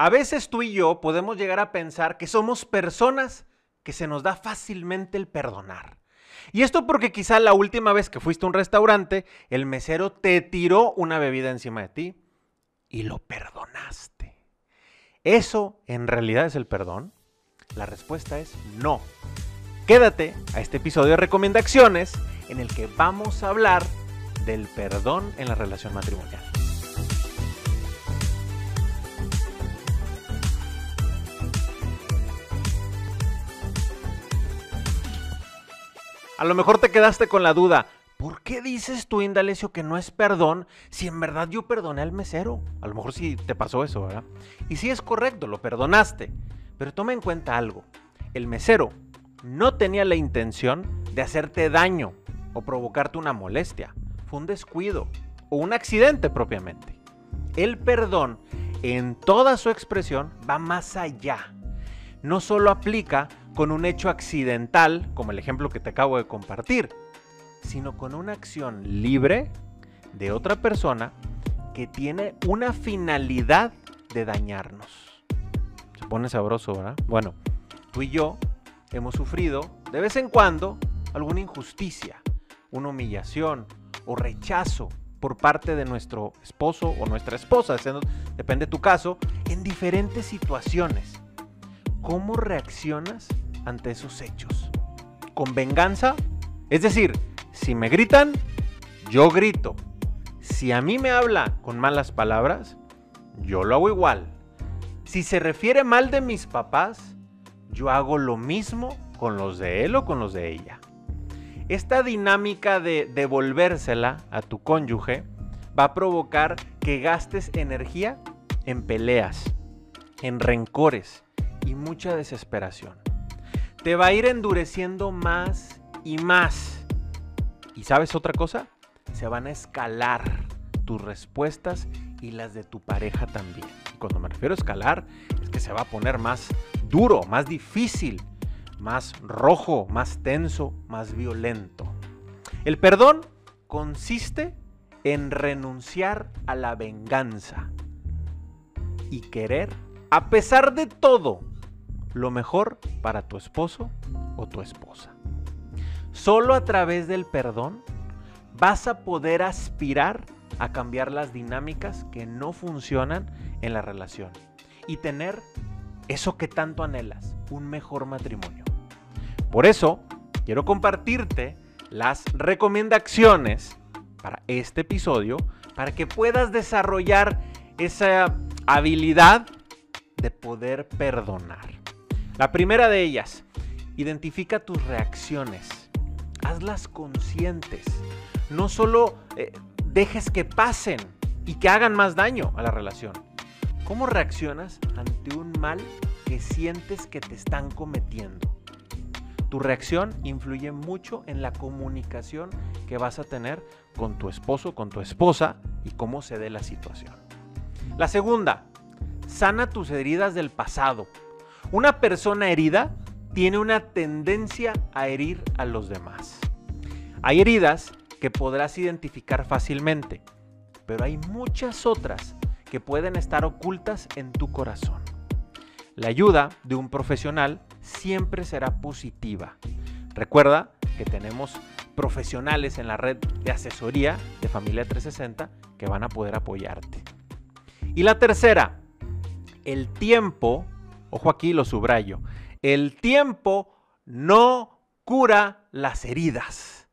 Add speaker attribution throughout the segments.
Speaker 1: A veces tú y yo podemos llegar a pensar que somos personas que se nos da fácilmente el perdonar. Y esto porque quizá la última vez que fuiste a un restaurante, el mesero te tiró una bebida encima de ti y lo perdonaste. ¿Eso en realidad es el perdón? La respuesta es no. Quédate a este episodio de recomendaciones en el que vamos a hablar del perdón en la relación matrimonial. A lo mejor te quedaste con la duda. ¿Por qué dices tú, Indalecio, que no es perdón si en verdad yo perdoné al mesero? A lo mejor sí te pasó eso, ¿verdad? Y sí es correcto, lo perdonaste. Pero toma en cuenta algo. El mesero no tenía la intención de hacerte daño o provocarte una molestia. Fue un descuido o un accidente propiamente. El perdón, en toda su expresión, va más allá. No solo aplica con un hecho accidental, como el ejemplo que te acabo de compartir, sino con una acción libre de otra persona que tiene una finalidad de dañarnos. Se pone sabroso, ¿verdad? Bueno, tú y yo hemos sufrido de vez en cuando alguna injusticia, una humillación o rechazo por parte de nuestro esposo o nuestra esposa, depende de tu caso, en diferentes situaciones. ¿Cómo reaccionas ante esos hechos? ¿Con venganza? Es decir, si me gritan, yo grito. Si a mí me habla con malas palabras, yo lo hago igual. Si se refiere mal de mis papás, yo hago lo mismo con los de él o con los de ella. Esta dinámica de devolvérsela a tu cónyuge va a provocar que gastes energía en peleas, en rencores y mucha desesperación te va a ir endureciendo más y más. ¿Y sabes otra cosa? Se van a escalar tus respuestas y las de tu pareja también. Y cuando me refiero a escalar, es que se va a poner más duro, más difícil, más rojo, más tenso, más violento. El perdón consiste en renunciar a la venganza y querer, a pesar de todo, lo mejor para tu esposo o tu esposa. Solo a través del perdón vas a poder aspirar a cambiar las dinámicas que no funcionan en la relación y tener eso que tanto anhelas, un mejor matrimonio. Por eso, quiero compartirte las recomendaciones para este episodio para que puedas desarrollar esa habilidad de poder perdonar. La primera de ellas, identifica tus reacciones, hazlas conscientes. No solo eh, dejes que pasen y que hagan más daño a la relación. ¿Cómo reaccionas ante un mal que sientes que te están cometiendo? Tu reacción influye mucho en la comunicación que vas a tener con tu esposo, con tu esposa y cómo se dé la situación. La segunda, sana tus heridas del pasado. Una persona herida tiene una tendencia a herir a los demás. Hay heridas que podrás identificar fácilmente, pero hay muchas otras que pueden estar ocultas en tu corazón. La ayuda de un profesional siempre será positiva. Recuerda que tenemos profesionales en la red de asesoría de Familia 360 que van a poder apoyarte. Y la tercera, el tiempo Ojo aquí lo subrayo. El tiempo no cura las heridas.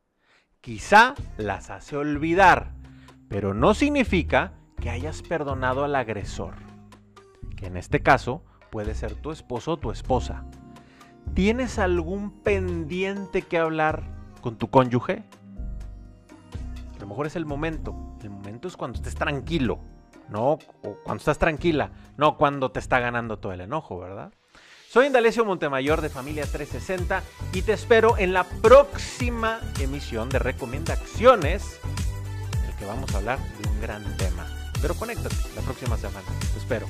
Speaker 1: Quizá las hace olvidar, pero no significa que hayas perdonado al agresor, que en este caso puede ser tu esposo o tu esposa. ¿Tienes algún pendiente que hablar con tu cónyuge? A lo mejor es el momento. El momento es cuando estés tranquilo, no cuando estás tranquila, no cuando te está ganando todo el enojo, ¿verdad? Soy Indalecio Montemayor de Familia 360 y te espero en la próxima emisión de Recomendaciones, en el que vamos a hablar de un gran tema. Pero conéctate la próxima semana. Te espero.